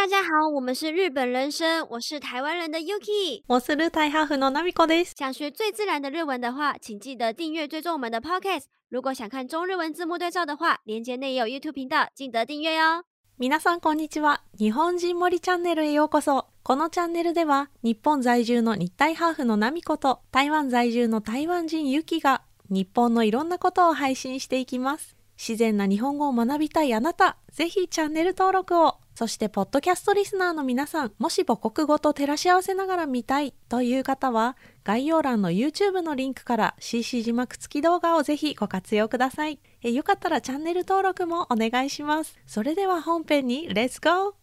大家好，我们是日本人生，我是台湾人的 Yuki，我是日台ハーフのナミコです。想学最自然的日文的话，请记得订阅追踪我们的 Podcast。如果想看中日文字幕对照的话，链接内也有 YouTube 频道，记得订阅哟。皆さんこんにちは。日本人森チャンネルへようこそ。このチャンネルでは、日本在住の日体ハーフのナミコと台湾在住の台湾人ユキが日本のいろんなことを配信していきます。 自然な日本語を学びたいあなた、ぜひチャンネル登録を。そして、ポッドキャストリスナーの皆さん、もし母国語と照らし合わせながら見たいという方は、概要欄の YouTube のリンクから CC 字幕付き動画をぜひご活用ください。えよかったらチャンネル登録もお願いします。それでは本編に、レッツゴー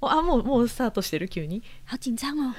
あ、もう、もうスタートしてる？急に？好緊張哦。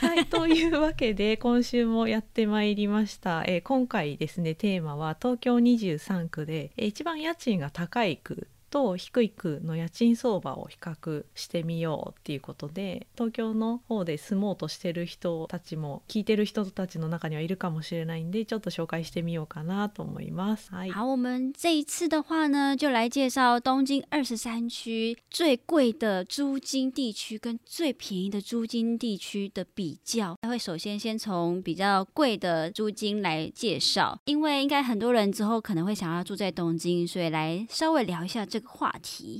はい、というわけで今週もやってまいりました、えー、今回ですねテーマは東京23区で、えー、一番家賃が高い区と低い区の家賃相場を比較してみようっていうことで東京の方で住もうとしてる人たちも聞いてる人たちの中にはいるかもしれないんでちょっと紹介してみようかなと思います。はい、好，我们这一次的话呢，就来介绍东京二十三区最贵的租金地区跟最便宜的租金地区的比较。会首先先从比较贵的租金来介绍，因为应该很多人之后可能会想要住在东京，所以来稍微聊一下这个。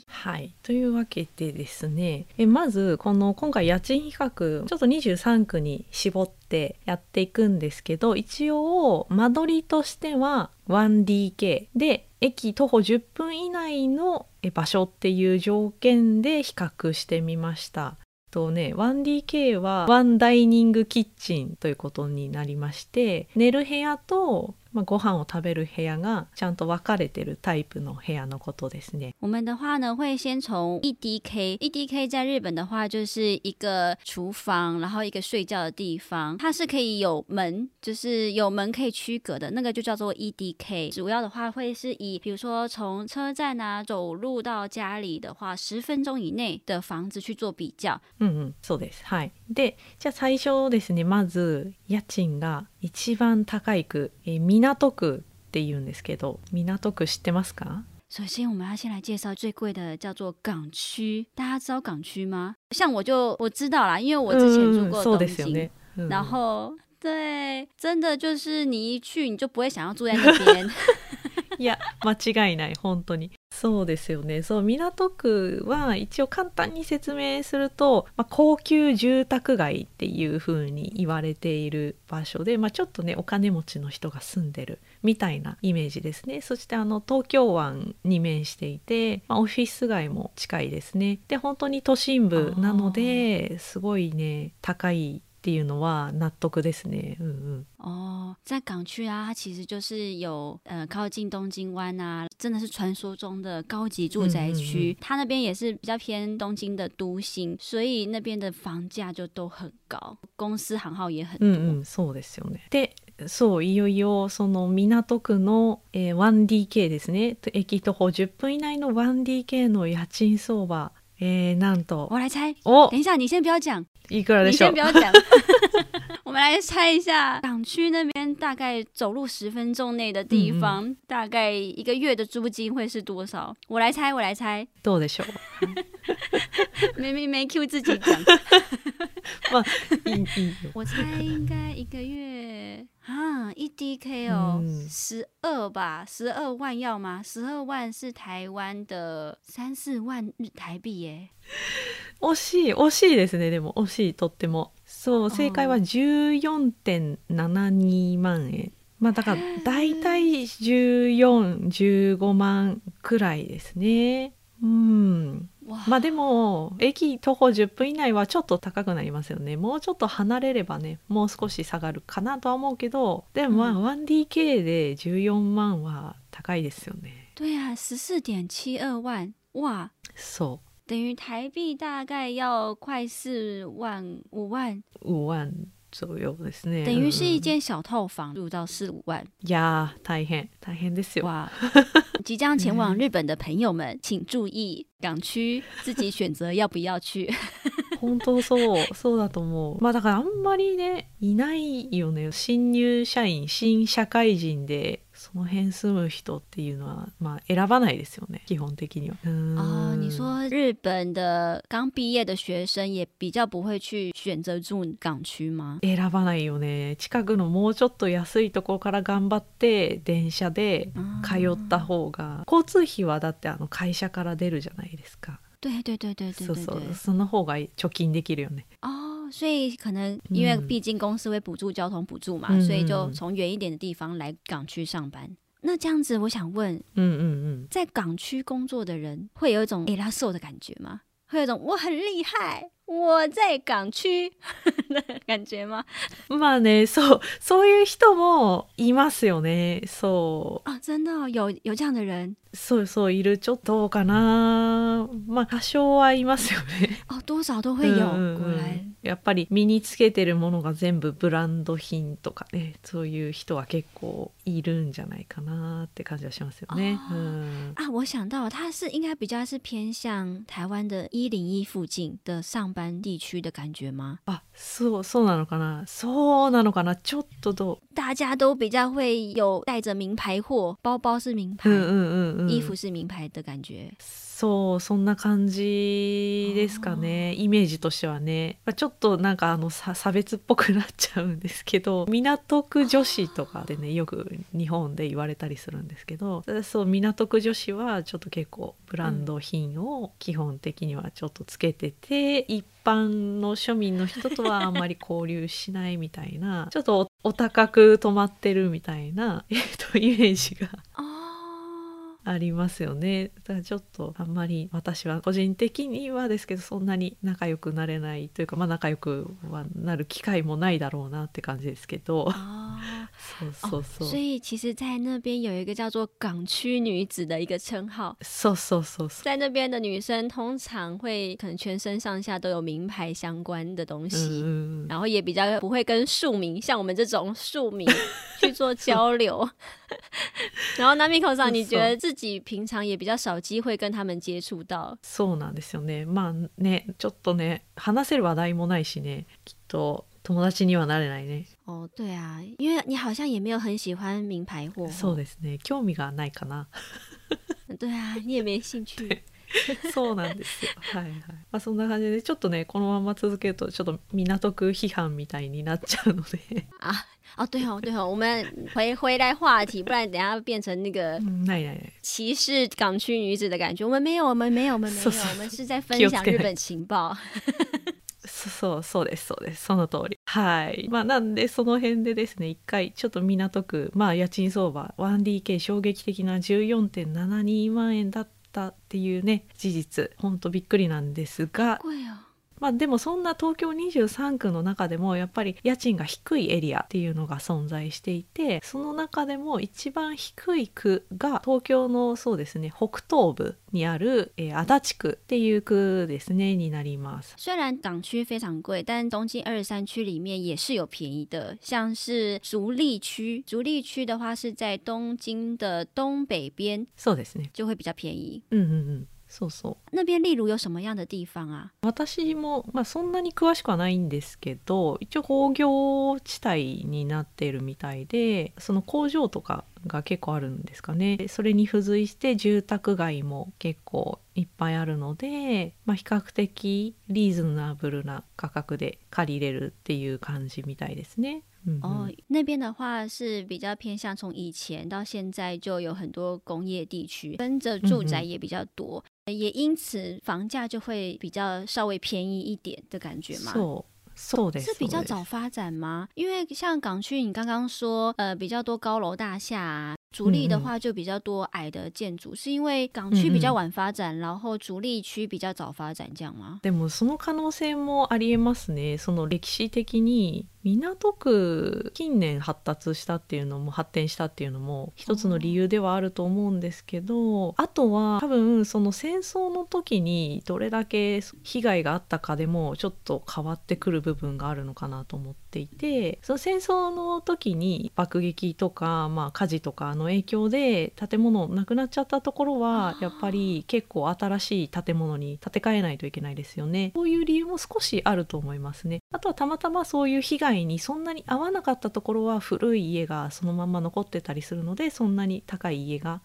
はい。というわけでですね。えまずこの今回家賃比較ちょっと23区に絞ってやっていくんですけど一応間取りとしては 1DK で駅徒歩10分以内の場所っていう条件で比較してみました。とね 1DK はワンダイニングキッチンということになりまして寝る部屋とまあ、ご飯を食べる部屋がちゃんと分かれてるタイプの部屋のことですね。我们的话呢，会先从 EDK。EDK 在日本的话就是一个厨房，然后一个睡觉的地方，它是可以有门，就是有门可以区隔的，那个就叫做 EDK。主要的话会是以，比如说从车站啊走路到家里的话，十分钟以内的房子去做比较。うんうん、そうです。はい。で、じゃあ最初ですね、まず家賃が一番高い区、えー、港区って言うんですけど、港区知ってますか？首先，我们要先来介绍最贵的，叫做港区。大家知道港区吗？像我就我知道啦，因为我之前住过东京。嗯、然后，对，真的就是你一去，你就不会想要住在那边。いや間違いない本当に。そうですよね。そう港区は一応簡単に説明すると、まあ、高級住宅街っていう風に言われている場所で、まあ、ちょっとねお金持ちの人が住んでるみたいなイメージですね。そしてあの東京湾に面していて、まあ、オフィス街も近いですね。で本当に都心部なのですごいね高いっていうのは納得ですね。うんうん。哦，在港区啊，它其实就是有呃靠近东京湾啊，真的是传说中的高级住宅区。嗯嗯嗯它那边也是比较偏东京的都心，所以那边的房价就都很高，公司行号也很多。うんうん、そうですよね。で、そういよいよその港区の、えー、1DK ですね。駅徒歩10分以内の 1DK の家賃相場。えー、なんと我来猜哦，等一下，你先不要讲，一个人你先不要讲，我们来猜一下，港区那边大概走路十分钟内的地方，嗯、大概一个月的租金会是多少？我来猜，我来猜，多的少？明明没 Q 自己讲， 我猜应该一个月。啊，一 DK 哦，十二吧，十二万要吗？十二万是台湾的三四万日台币耶。惜しい惜しいですねでも。惜しいとっても。そう正解は14.72万円。まあだから大体1415万くらいですね。うんまあでも駅徒歩10分以内はちょっと高くなりますよね。もうちょっと離れればねもう少し下がるかなとは思うけどでもまあ 1DK で14万は高いですよね。对啊14.72万哇。そう。等于台币大概要快四万五万。五万左右ですね。等于是一间小套房，住到四五万。呀，大変大変ですよ。哇！即将前往日本的朋友们，请注意港区，自己选择要不要去。本当そうそうだと思う。まあだからあんまりねいないよね。新入社員新社会人でそその辺住む人っていうのはまあ選ばないですよね基本的には。哦，你说日本的刚毕业的学生也比较不会去选择住港区吗？選ばないよね近くのもうちょっと安いところから頑張って電車で通った方が交通費はだってあの会社から出るじゃないですか。对对对对对そうそう。その方が貯金できるよね。哦，所以可能因为嗯毕竟公司会补助交通补助嘛，嗯所以就嗯嗯从远一点的地方来港区上班。那这样子，我想问，うんうん在港区工作的人会有一种 e l a s o 的感觉吗？会有一种我很厉害，我在港区的感觉吗？うん。まあねそうそういう人もいますよね。そう啊，真的哦、有有这样的人 そうそういるちょっとかな。まあ多少はいますよね。哦，多少都会有。うんうんやっぱり身につけてるものが全部ブランド品とかねそういう人は結構いるんじゃないかなって感じはしますよね。哦うん。啊，我想到他是应该比较是偏向台湾的一零一附近的上班地区的感觉吗？あそうそうなのかな。そうなのかな。ちょっとど大家都比较会有带着名牌货，包包是名牌，う、うんうんうんうん、衣服是名牌的感觉。そうそんな感じですかね。イメージとしてはね。まあちょっとなんかあのさ差別っぽくなっちゃうんですけど 港区女子とかでねよく日本で言われたりするんですけどそう港区女子はちょっと結構ブランド品を基本的にはちょっとつけてて、一般の庶民の人とはあんまり交流しないみたいなちょっとおお高く泊まってるみたいな、えっと、イメージが。哦，ありますよね。だからちょっとあんまり私は個人的にはですけどそんなに仲良くなれないというかまあ仲良くはなる機会もないだろうなって感じですけど。哦，そうそうそう、所以其实，在那边有一个叫做“港区女子”的一个称号。そうそうそうそう。在那边的女生通常会可能全身上下都有名牌相关的东うん西，然后也比较不会跟庶民像我们这种庶民去做 交流。然后 Namiko さん，你觉得自己平常也比较少机会跟他们接触到？そうなんですよねまあねちょっとね話せる話題もないしねきっと友達にはなれないね哦，对啊，因为你好像也没有很喜欢名牌货。そうですね興味がないかな对啊，你也没兴趣。 そうなんですよ。はいはい、まあ、そんな感じでちょっとねこのまま続けるとちょっと港区批判みたいになっちゃうので。啊，哦，对哦，对哦，我们回回来话题，不然等一下变成那个歧视港区女子的感觉。我们没有，我们没有，我们没有，我们是在分享日本情报。そそうそうですそうです。その通り。はい。まあなんでその辺でですね一回ちょっと港区まあ家賃相場。1DK 衝撃的な14.72万円だったっていうね事実ほんとびっくりなんですが。まあでもそんな東京23区の中でもやっぱり家賃が低いエリアっていうのが存在していてその中でも一番低い区が東京のそうですね北東部にある、えー足立区っていう区ですねになります。虽然港区非常贵，但东京二十三区里面也是有便宜的，像是足利区。足利区的话是在东京的东北边，そうですね。就会比较便宜。うんうんうん。そうそう。那边例如有什么样的地方啊？私も、まあ、そんなに詳しくはないんですけど一応工業地帯になっているみたいでその工場とかが結構あるんですかねそれに付随して住宅街も結構いっぱいあるので、まあ、比較的リーズナブルな価格で借りれるっていう感じみたいですね。うんうん哦，那边的话是比较偏向从以前到现在就有很多工业地区，跟着住宅也比较多，也因此房价就会比较稍微便宜一点的感觉嘛。そうそうです是比较そうです早发展吗？因为像港区，你刚刚说，呃，比较多高楼大厦、啊，竹立的话就比较多矮的建筑，是因为港区比较晚发展，然后竹立区比较早发展，这样吗？でもその可能性もありえますねその歴史的に 港区近年発達したっていうのも発展したっていうのも一つの理由ではあると思うんですけどあとは多分その戦争の時にどれだけ被害があったかでもちょっと変わってくる部分があるのかなと思っていてその戦争の時に爆撃とか、まあ、火事とかの影響で建物なくなっちゃったところはやっぱり結構新しい建物に建て替えないといけないですよね。そういう理由も少しあると思いますね。あとはたまたまそういう被害にそんなに合わなかったところは古い家がそのまま残ってたりするのでそんなに高い家が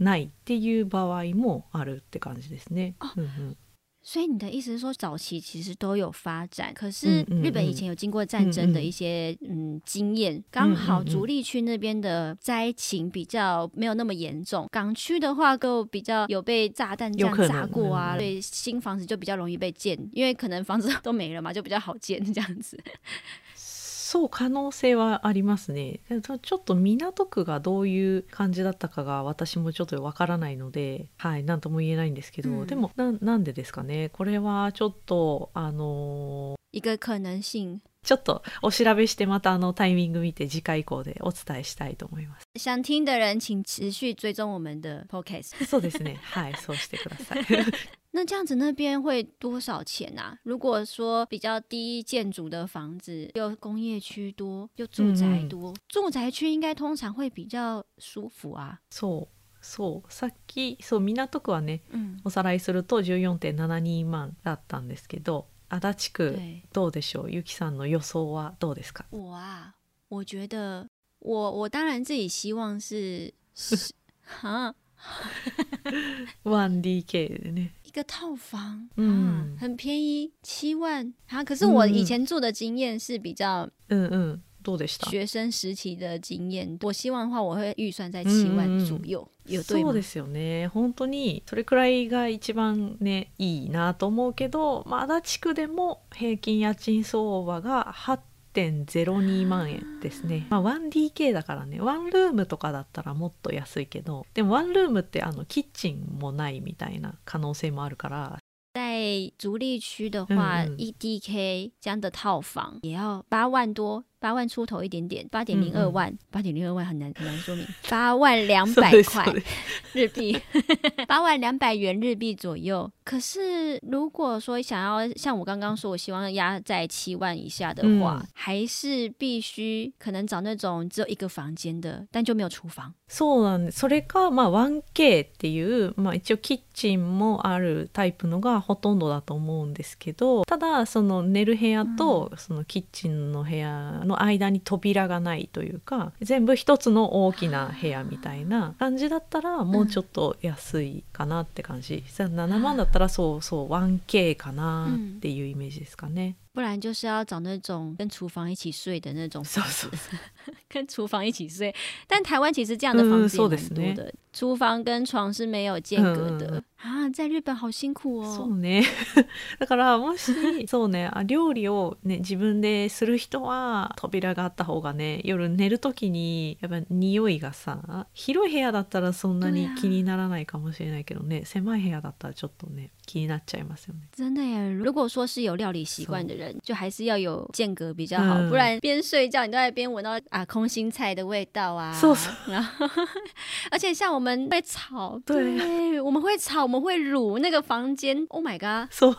ないっていう場合もあるって感じですね。あうんうん所以你的意思是说，早期其实都有发展，可是日本以前有经过战争的一些嗯经验，刚好嗯。嗯竹立区那边的灾情比较没有那么严重，港区的话就比较有被炸弹这样砸过啊，嗯。嗯对，新房子就比较容易被建，因为可能房子 都没了嘛，就比较好建这样子。そう可能性はありますねちょっと港区がどういう感じだったかが私もちょっとわからないのではい何とも言えないんですけど、うんでもななんでですかね？これはちょっとあのー一个可能性，ちょっとお調べしてまたあのタイミング見て次回以降でお伝えしたいと思います。想听的人请持续追踪我们的 podcast。そうですね。はい、そうしてください。那这样子那边会多少钱啊？如果说比较低建筑的房子，又工业区多，又住宅多，住宅区应该通常会比较舒服啊。そう、そう、さっきそう港区はね、嗯，おさらいすると14.72万だったんですけど、足立区对，どうでしょう。ゆきさんの予想はどうですか。我啊，我觉得我我当然自己希望是是啊 1DK でね。 一个套房，嗯啊，很便宜，七万啊。可是我以前住的经验是比较うんうん。どうでした。学生时期的经验，我希望的话，我会预算在七万左右，有对吗？そうで？すよね本当にそれくらいが一番ねいいなと思うけど、まあ、足立区でも平均家賃相場が8.02万円ですね、まあ、1DK だからね。ワンルームとかだったらもっと安いけどでもワンルームってあのキッチンもないみたいな可能性もあるから。在竹立区的话，嗯嗯。一 DK 这样的套房也要八万多，八万出头一点点，八点零二万，八点零二万很难很难说明，八万两百そうです块そうです日币，八万两百元日币左右。可是如果说想要像我刚刚说，我希望压在七万以下的话，嗯还是必须可能找那种只有一个房间的，但就没有厨房。そうなんですそれか、まあ、1K っていう、まあ、一応キッチンもあるタイプのがほとんどだと思うんですけどただその寝る部屋とそのキッチンの部屋の 間に扉がないというか全部一つの大きな部屋みたいな感じだったらもうちょっと安いかなって感じ、さ7万だったらそうそう 1K かなっていうイメージですかね。不然就是要找那种跟厨房一起睡的那种そう房子そう跟厨房一起睡。但台湾其实这样的房子也嗯そうですね蛮多的，厨房跟床是没有间隔的、嗯啊。在日本好辛苦哦。そうねだからもしそうねあ料理を、ね、自分でする人は扉があった方がね夜寝る時にやっぱ匂いがさ広い部屋だったらそんなに気にならないかもしれないけどね狭い部屋だったらちょっとね 気になっちゃいますよね。真的耶！如果说是有料理习惯的人，就还是要有间隔比较好，嗯不然边睡觉你都在边闻到啊空心菜的味道啊。そうそう然后，而且像我们会炒，对我们会炒，我们会卤那个房间。Oh my god！そう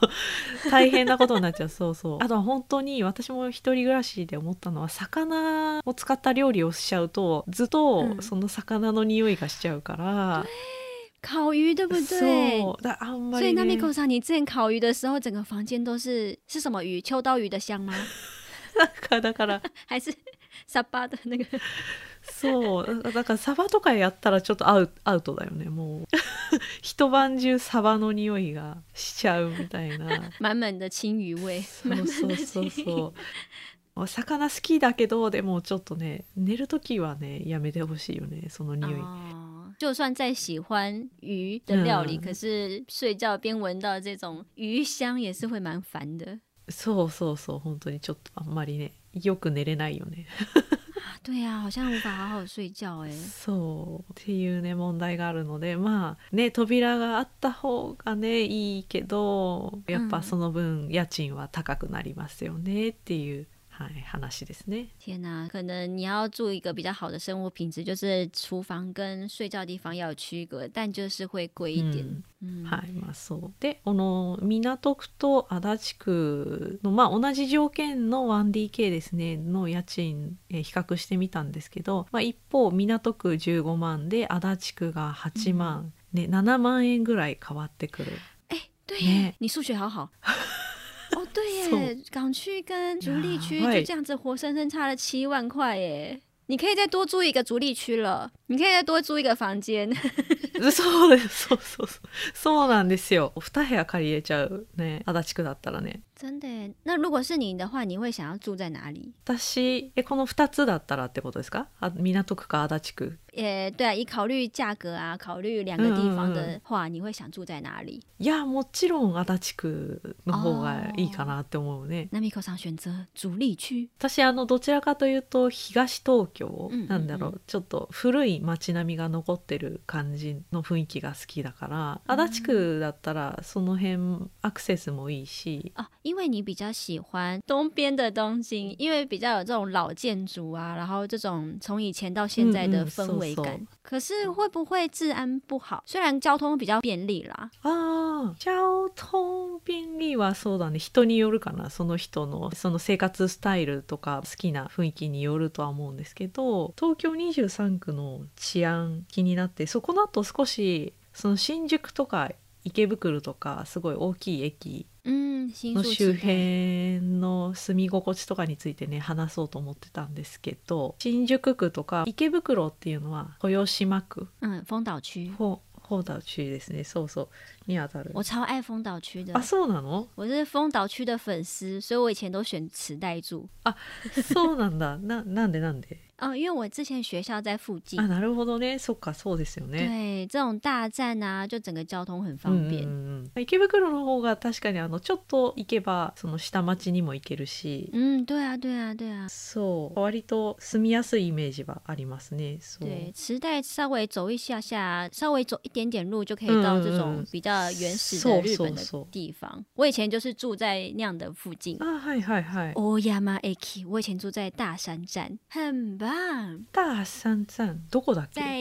大変なことになっちゃうそうそうあとは本当に私も一人暮らしで思ったのは魚を使った料理をしちゃうとずっとうんその魚の匂いがしちゃうから、烤鱼对不对？そうだあんま所以那米口上，你之前烤鱼的时候，整个房间都是是什么鱼？秋刀鱼的香吗？だから 还是 沙巴的那个？そうだからサバとかやったらちょっとアウアウトだよねもう一晩中サバの匂いがしちゃうみたいな满满的青鱼味，そうそうそうそうお魚好きだけどでもちょっとね寝る時はねやめてほしいよねその匂い、哦，就算再喜欢鱼的料理，嗯可是睡觉边闻到这种鱼香，也是会蛮烦的。そうそうそう本当にちょっとあんまりねよく寝れないよね啊，对呀、好像无法好好睡觉哎。そうっていうね問題があるのでまあね扉があった方がねいいけどやっぱその分家賃は高くなりますよねっていう、はい、話ですね。天哪，可能你要住一个比较好的生活品质，就是厨房跟睡觉地方要有区隔，但就是会贵一点。嗯，はいまあ、そうでこの港区と足立区の、まあ、同じ条件の 1DK ですねの家賃、え比較してみたんですけど、まあ、一方港区15万で足立区が8万、ね、7万円ぐらい変わってくる。哎，对ね，你数学好好。哦，对耶，港区跟竹立区呀就这样子活生生差了七万块耶！你可以再多租一个竹立区了，你可以再多租一个房间。そうですそうそうそう。そうなんですよ。二部屋借りれちゃうね。足立区だったらね真的。耶，那如果是你的话，你会想要住在哪里？私えこの2つだったらってことですか？あ港区か足立区。也对啊，以考虑价格啊，考虑两个地方的话，你会想住在哪里？いやもちろん足立区の方がいいかなって思うね。那 Miko さん选择竹立区。私あのどちらかというと東東京、なんだろう。ちょっと古い街並みが残ってる感じの雰囲気が好きだから足立区だったらその辺アクセスもいいし。哦，因为你比较喜欢东边的东京，因为比较有这种老建筑啊，然后这种从以前到现在的嗯嗯氛围感。so, so 可是会不会治安不好？虽然交通比较便利啦，ああ交通便利はそうだね。人によるかな。その人のその生活スタイルとか好きな雰囲気によるとは思うんですけど東京23区の治安気になってそこの後少しその新宿とか池袋とかすごい大きい駅の周辺の住み心地とかについてね話そうと思ってたんですけど新宿区とか池袋っていうのは豊島区嗯，丰岛区，ほ宝島区ですね。そうそう。にあたる。我超爱丰岛区的。あ。そうなの？我是丰岛区的粉丝，所以我以前都选池袋住。そうなんだ。ななんでなんで？哦，因为我之前学校在附近あ，なるほどねそっかそうですよね对，这种大站啊，就整个交通很方便。うんうんうん池袋の方が確かにあのちょっと行けばその下町にも行けるし、嗯，对啊，对啊，对啊。そう割と住みやすいイメージはありますねそう对，池袋稍微走一下下，稍微走一点点路就可以到这嗯嗯种嗯比较原始的日本的そうそう地方。我以前就是住在那样的附近。あはいはいはい欧亚马 Aki，我以前住在大山站，很棒。大山站どこだっけ在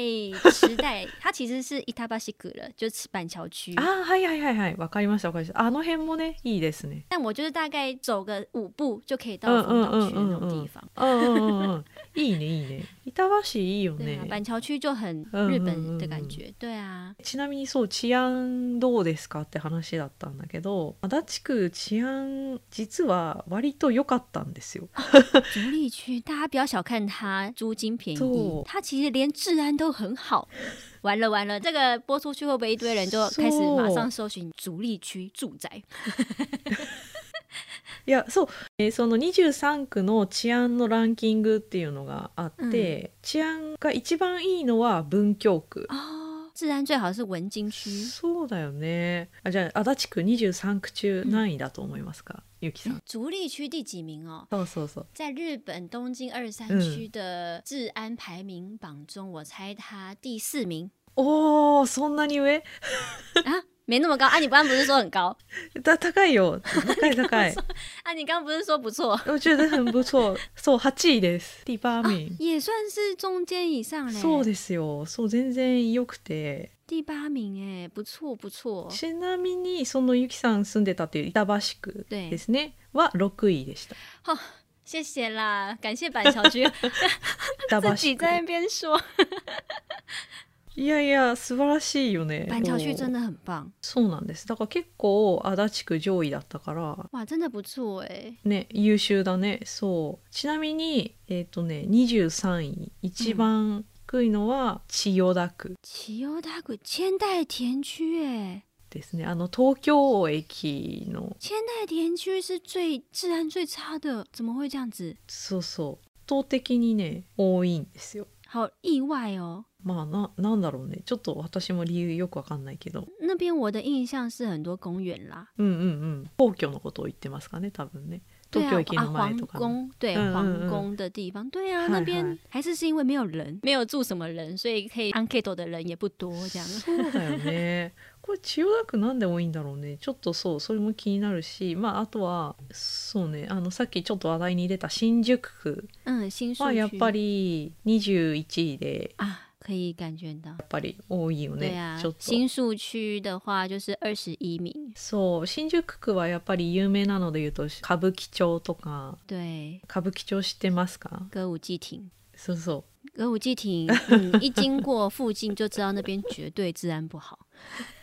池袋，它其实是伊塔巴西谷了，就是板橋区。あはいはいはいはいわかりましたわかりましたあの辺もねいいですね但我就是大概走个五步就可以到嗯丰岛嗯区的那嗯嗯嗯种地方。うんうんうんうん いいねいいね板橋いいよね 板橋区就很嗯日本的感觉。对啊，ちなみにそう治安どうですかって話だったんだけど足立区治安実は割と良かったんですよ。竹立区大家不要小看它，租金便宜对，它其实连治安都很好。完了完了，这个播出去会不会一堆人就开始马上搜寻竹立区住宅？いやそう、えーその23区の治安のランキングっていうのがあって、治安が一番いいのは文京区。哦，治安最好是文京区。そうだよねあじゃあ足立区23区中何位だと思いますか、ゆきさん。竹立区第几名哦？そうそうそう。在日本东京二三区的治安排名榜中，我猜它第四名おーそんなに上？啊，没那么高啊！你刚刚不是说很高？だ高いよ高い高い。啊？你刚刚不是说不错？我觉得很不错。そう8位です。第八名。也算是中间以上嘞。そうですよ。そう全然良くて。第八名哎，不错不错。ちなみにそのゆきさん住んでたっていう板橋区对ですねは6位でした。谢谢啦，感谢板桥区 自己在那区。边说，いやいや素晴らしいよね。板桥区そう真的很棒そうなんです。だから結構足立区上位だったから哇，真的不错哎。ね優秀だね。そう。ちなみにえっ、とね23位一番低いのは千代田区千代田区千代田区哎，ですね。あの東京駅の千代田区是最治安最差的，怎么会这样子？そうそう圧倒的にね多いんですよ。好意外哦。まあななんだろうね。ちょっと私も理由よくわかんないけど。那边我的印象是很多公园啦，うんうんうん。皇居のことを言ってますかね多分ね。東京駅の前とかの、宫，对皇宫的地方，对啊，嗨那边嗨还是是因为没有人，没有住什么人，所以可以的人也不多，这样。そうだよね。これ千代田区なんで多いんだろうね。ちょっとそうそれも気になるし。まああとはそうね。あのさっきちょっと話題に出た新宿区。嗯，新宿区。はやっぱり21位で。啊，可以感觉到。やっぱり多いよね对啊ちょっ，と新宿区的话就是二十一名，そう新宿区はやっぱり有名なので言うと歌舞伎町とか对，歌舞伎町知ってますか？歌舞伎町。そうそう歌舞伎町，嗯，一经过附近就知道那边绝对治安不好。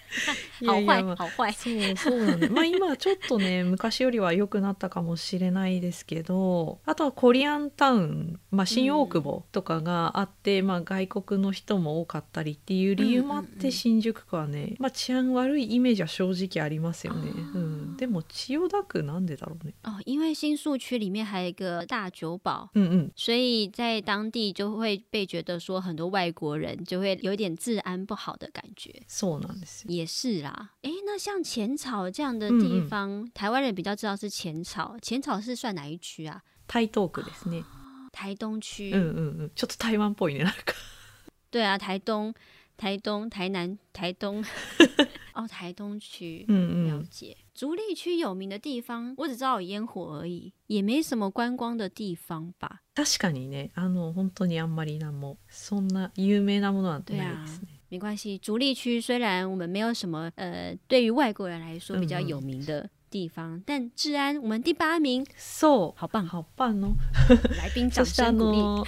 好坏好坏。そうそうなんでまあ今はちょっとね 昔よりは良くなったかもしれないですけどあとはコリアンタウン、まあ、新大久保とかがあって、まあ、外国の人も多かったりっていう理由もあって、うんうんうん。新宿区はね、まあ、治安悪いイメージは正直ありますよね、うん、でも千代田区なんでだろうね。哦，因为新宿区里面还有一个大酒保，うんうん。所以在当地就会被觉得说很多外国人就会有点治安不好的感觉。そうなんですよ也是啦，诶，那像浅草这样的嗯地嗯方，台湾人比较知道是浅草。浅草是算哪一区啊？台東区ですね台东区。うんうんうんちょっと台湾っぽいねなんか对啊，台东、台东、台南、台东。哦，台东区。うんうん了解，竹立区有名的地方，我只知道有烟火而已，也没什么观光的地方吧？確かにねあの本当にあんまりなんもそんな有名なものはないですね 没关系，竹立区虽然我们没有什么呃，对于外国人来说比较嗯嗯有名的地方，但治安我们第八名，そう好棒！ハッパンの来宾掌そしてあ声鼓励。の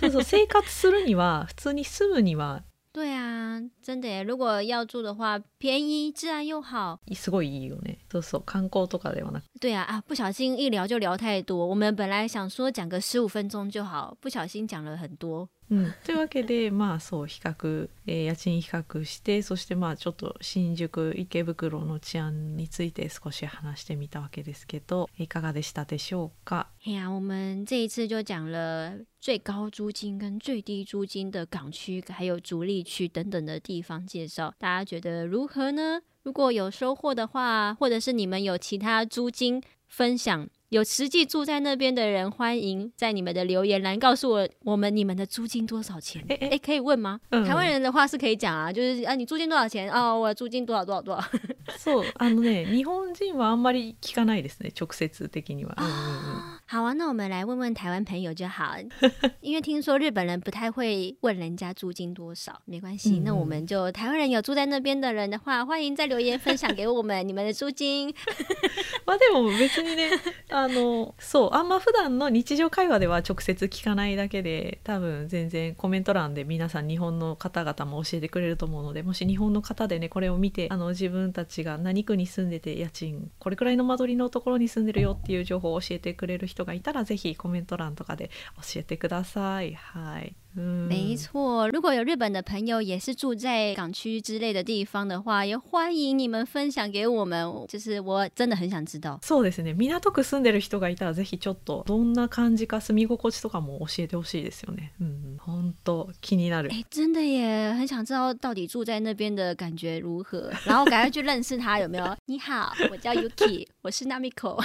そうそう生活するには普通に住むには对啊，真的耶！如果要住的话，便宜，治安又好。すごいいいよねそうそう観光とかではなく对啊啊！不小心一聊就聊太多，我们本来想说讲个十五分钟就好，不小心讲了很多。 うん、というわけでまあそう比較、えー家賃比較してそしてまあちょっと新宿池袋の治安について少し話してみたわけですけどいかがでしたでしょうか？哎呀，我们这一次就讲了最高租金跟最低租金的港区，还有竹立区等等的地方介绍，大家觉得如何呢？如果有收获的话，或者是你们有其他租金分享，有实际住在那边的人，欢迎在你们的留言栏告诉我我们你们的租金多少钱？诶诶哎，可以问吗？嗯台湾人的话是可以讲啊，就是啊，你租金多少钱？哦，我租金多少多少多少。そうあのね日本人はあんまり聞かないですね直接的には、うんうんうん 好啊，那我们来问问台湾朋友就好，因为听说日本人不太会问人家租金多少，没关系，嗯那我们就台湾人有住在那边的人的话，欢迎在留言分享给我们你们的租金。まあでも別にねあのそうあんま普段の日常会話では直接聞かないだけで多分全然コメント欄で皆さん日本の方々も教えてくれると思うのでもし日本の方でねこれを見てあの自分たちが何区に住んでて家賃これくらいの間取りのところに住んでるよっていう情報を教えてくれる人がいたらぜひコメント欄とかで教えてください。はい。うん没错，如果有日本的朋友也是住在港区之类的地方的话，也欢迎你们分享给我们，就是我真的很想知道。そうですね港区住んでる人がいたらぜひちょっとどんな感じか住み心地とかも教えてほしいですよね。うん、本当気になる。哎，真的耶，很想知道到底住在那边的感觉如何，然后赶快去认识他有没有？你好，我叫 Yuki，我是 Namiko。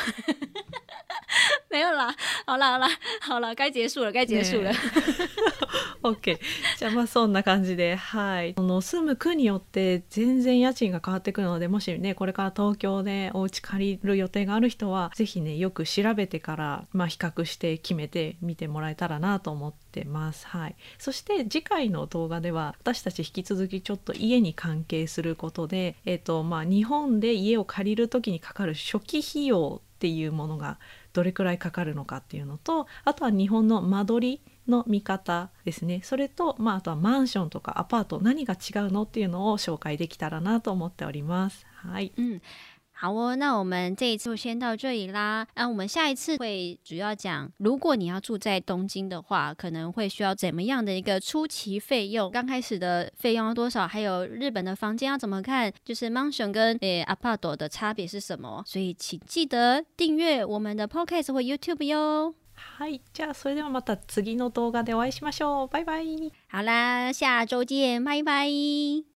没有啦，好啦好啦好啦，该结束了，该结束了。OK じゃあまあそんな感じではい。その住む区によって全然家賃が変わってくるのでもしねこれから東京でお家借りる予定がある人はぜひねよく調べてから、まあ、比較して決めてみてもらえたらなと思ってます。はい。そして次回の動画では私たち引き続きちょっと家に関係することでえっ、とまあ日本で家を借りる時にかかる初期費用っていうものがどれくらいかかるのかっていうのとあとは日本の間取りの見方ですね。それと、まあ、あとはマンションとかアパート何が違うのっていうのを紹介できたらなと思っております。はい、うん，好哦，那我们这一次就先到这里啦。那我们下一次会主要讲，如果你要住在东京的话，可能会需要怎么样的一个初期费用，刚开始的费用要多少，还有日本的房间要怎么看，就是 mansion 跟诶 apart 的差别是什么。所以请记得订阅我们的 podcast 或 YouTube 哟。はい、じゃあそれではまた次の動画でお会いしましょう。バイバイ。好啦，下周见，拜拜。